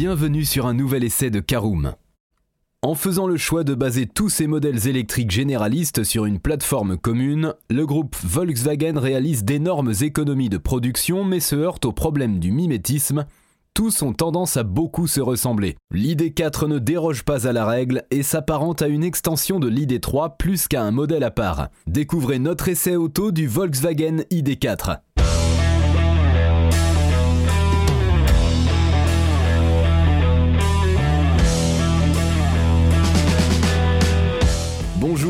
bienvenue sur un nouvel essai de Caroom. En faisant le choix de baser tous ses modèles électriques généralistes sur une plateforme commune, le groupe Volkswagen réalise d'énormes économies de production mais se heurte au problème du mimétisme. Tous ont tendance à beaucoup se ressembler. L'ID4 ne déroge pas à la règle et s'apparente à une extension de l'ID3 plus qu'à un modèle à part. Découvrez notre essai auto du Volkswagen ID4.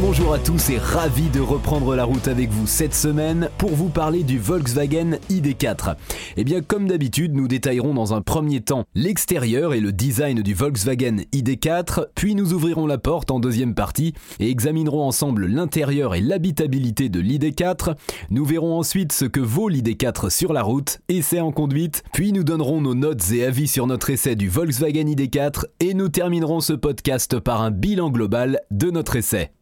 Bonjour à tous et ravi de reprendre la route avec vous cette semaine pour vous parler du Volkswagen ID4. Eh bien comme d'habitude, nous détaillerons dans un premier temps l'extérieur et le design du Volkswagen ID4, puis nous ouvrirons la porte en deuxième partie et examinerons ensemble l'intérieur et l'habitabilité de l'ID4. Nous verrons ensuite ce que vaut l'ID4 sur la route, essai en conduite, puis nous donnerons nos notes et avis sur notre essai du Volkswagen ID4 et nous terminerons ce podcast par un bilan global de notre essai.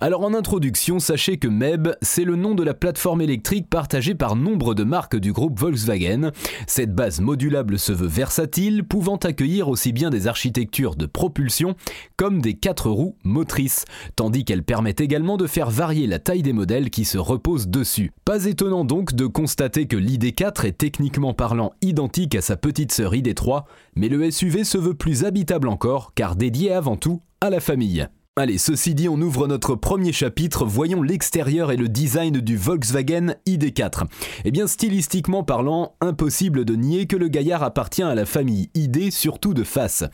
Alors en introduction, sachez que MEB, c'est le nom de la plateforme électrique partagée par nombre de marques du groupe Volkswagen. Cette base modulable se veut versatile, pouvant accueillir aussi bien des architectures de propulsion comme des quatre roues motrices, tandis qu'elle permet également de faire varier la taille des modèles qui se reposent dessus. Pas étonnant donc de constater que l'ID4 est techniquement parlant identique à sa petite sœur ID3, mais le SUV se veut plus habitable encore car dédié avant tout à la famille. Allez, ceci dit, on ouvre notre premier chapitre, voyons l'extérieur et le design du Volkswagen ID4. Eh bien, stylistiquement parlant, impossible de nier que le gaillard appartient à la famille ID, surtout de face.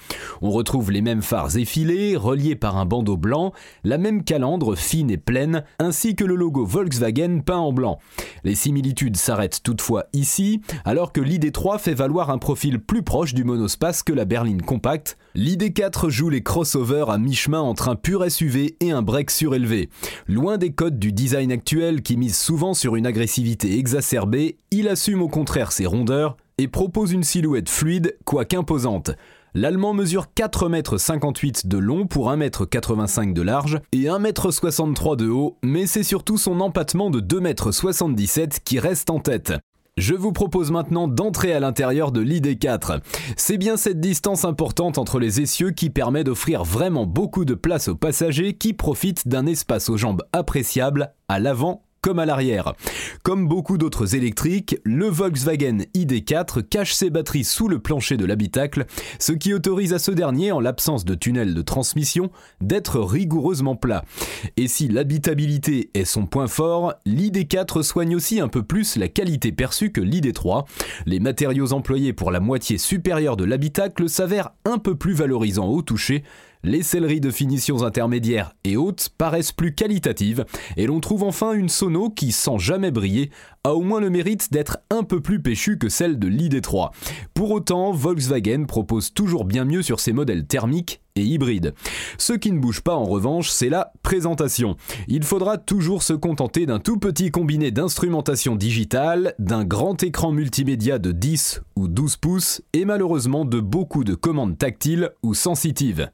On retrouve les mêmes phares effilés, reliés par un bandeau blanc, la même calandre fine et pleine, ainsi que le logo Volkswagen peint en blanc. Les similitudes s'arrêtent toutefois ici, alors que l'ID3 fait valoir un profil plus proche du monospace que la berline compacte. L'ID4 joue les crossovers à mi-chemin entre un pur SUV et un break surélevé. Loin des codes du design actuel qui mise souvent sur une agressivité exacerbée, il assume au contraire ses rondeurs et propose une silhouette fluide, quoique imposante. L'Allemand mesure 4,58 m de long pour 1,85 m de large et 1,63 m de haut, mais c'est surtout son empattement de 2,77 m qui reste en tête. Je vous propose maintenant d'entrer à l'intérieur de l'ID4. C'est bien cette distance importante entre les essieux qui permet d'offrir vraiment beaucoup de place aux passagers qui profitent d'un espace aux jambes appréciable à l'avant comme à l'arrière. Comme beaucoup d'autres électriques, le Volkswagen ID4 cache ses batteries sous le plancher de l'habitacle, ce qui autorise à ce dernier, en l'absence de tunnel de transmission, d'être rigoureusement plat. Et si l'habitabilité est son point fort, l'ID4 soigne aussi un peu plus la qualité perçue que l'ID3. Les matériaux employés pour la moitié supérieure de l'habitacle s'avèrent un peu plus valorisants au toucher, les selleries de finitions intermédiaires et hautes paraissent plus qualitatives et l'on trouve enfin une sono qui, sans jamais briller, a au moins le mérite d'être un peu plus péchue que celle de l'ID3. Pour autant, Volkswagen propose toujours bien mieux sur ses modèles thermiques et hybrides. Ce qui ne bouge pas en revanche, c'est la présentation. Il faudra toujours se contenter d'un tout petit combiné d'instrumentation digitale, d'un grand écran multimédia de 10 ou 12 pouces et malheureusement de beaucoup de commandes tactiles ou sensitives.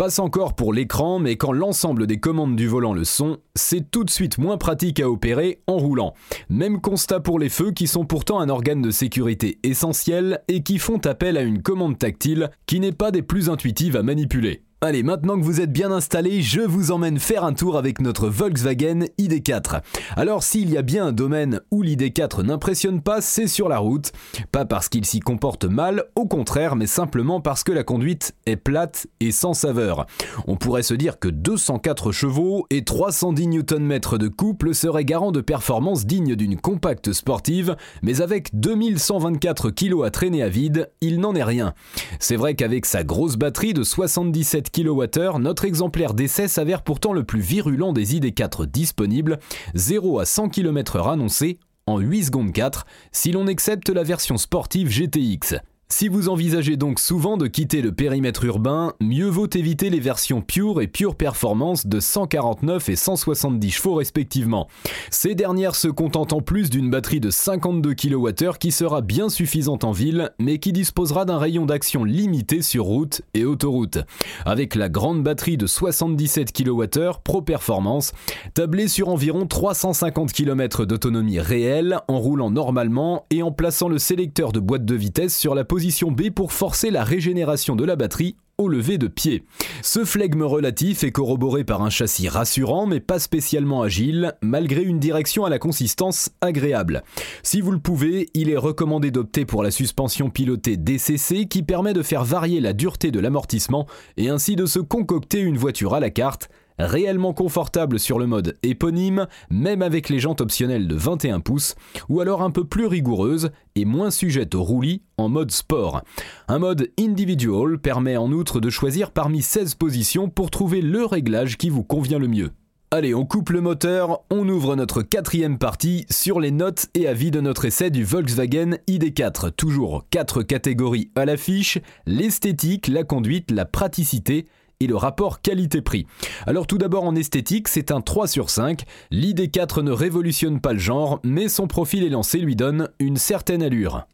Passe encore pour l'écran, mais quand l'ensemble des commandes du volant le sont, c'est tout de suite moins pratique à opérer en roulant. Même constat pour les feux qui sont pourtant un organe de sécurité essentiel et qui font appel à une commande tactile qui n'est pas des plus intuitives à manipuler. Allez, maintenant que vous êtes bien installé, je vous emmène faire un tour avec notre Volkswagen ID4. Alors s'il y a bien un domaine où l'ID4 n'impressionne pas, c'est sur la route. Pas parce qu'il s'y comporte mal, au contraire, mais simplement parce que la conduite est plate et sans saveur. On pourrait se dire que 204 chevaux et 310 Nm de couple seraient garants de performances dignes d'une compacte sportive, mais avec 2124 kg à traîner à vide, il n'en est rien. C'est vrai qu'avec sa grosse batterie de 77 kWh, notre exemplaire d'essai s'avère pourtant le plus virulent des ID4 disponibles, 0 à 100 km/h annoncé en 8 secondes 4 si l'on accepte la version sportive GTX. Si vous envisagez donc souvent de quitter le périmètre urbain, mieux vaut éviter les versions Pure et Pure Performance de 149 et 170 chevaux respectivement. Ces dernières se contentent en plus d'une batterie de 52 kWh qui sera bien suffisante en ville, mais qui disposera d'un rayon d'action limité sur route et autoroute. Avec la grande batterie de 77 kWh Pro Performance, tablée sur environ 350 km d'autonomie réelle en roulant normalement et en plaçant le sélecteur de boîte de vitesse sur la position position B pour forcer la régénération de la batterie au lever de pied. Ce flegme relatif est corroboré par un châssis rassurant mais pas spécialement agile, malgré une direction à la consistance agréable. Si vous le pouvez, il est recommandé d'opter pour la suspension pilotée DCC qui permet de faire varier la dureté de l'amortissement et ainsi de se concocter une voiture à la carte réellement confortable sur le mode éponyme, même avec les jantes optionnelles de 21 pouces, ou alors un peu plus rigoureuse et moins sujette au roulis en mode sport. Un mode individual permet en outre de choisir parmi 16 positions pour trouver le réglage qui vous convient le mieux. Allez, on coupe le moteur, on ouvre notre quatrième partie sur les notes et avis de notre essai du Volkswagen ID4. Toujours 4 catégories à l'affiche, l'esthétique, la conduite, la praticité et le rapport qualité-prix. Alors tout d'abord en esthétique, c'est un 3 sur 5. L'ID4 ne révolutionne pas le genre, mais son profil élancé lui donne une certaine allure.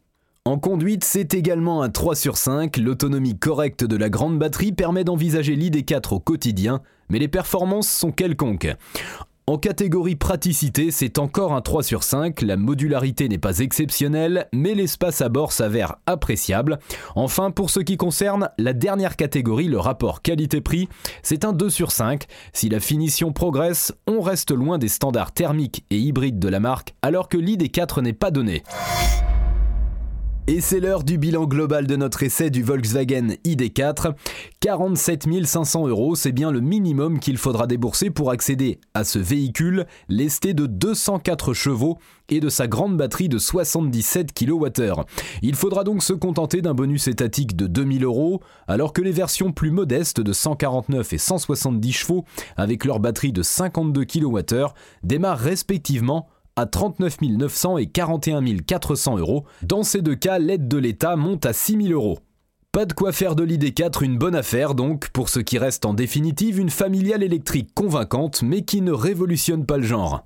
En conduite, c'est également un 3 sur 5. L'autonomie correcte de la grande batterie permet d'envisager l'ID4 au quotidien, mais les performances sont quelconques. En catégorie praticité, c'est encore un 3 sur 5, la modularité n'est pas exceptionnelle, mais l'espace à bord s'avère appréciable. Enfin, pour ce qui concerne la dernière catégorie, le rapport qualité-prix, c'est un 2 sur 5. Si la finition progresse, on reste loin des standards thermiques et hybrides de la marque, alors que l'ID4 n'est pas donné. Et c'est l'heure du bilan global de notre essai du Volkswagen ID4. 47 500 euros, c'est bien le minimum qu'il faudra débourser pour accéder à ce véhicule lesté de 204 chevaux et de sa grande batterie de 77 kWh. Il faudra donc se contenter d'un bonus étatique de 2000 euros, alors que les versions plus modestes de 149 et 170 chevaux, avec leur batterie de 52 kWh, démarrent respectivement à 39 900 et 41 400 euros. Dans ces deux cas, l'aide de l'État monte à 6 000 euros. Pas de quoi faire de l'ID4 une bonne affaire donc, pour ce qui reste en définitive une familiale électrique convaincante mais qui ne révolutionne pas le genre.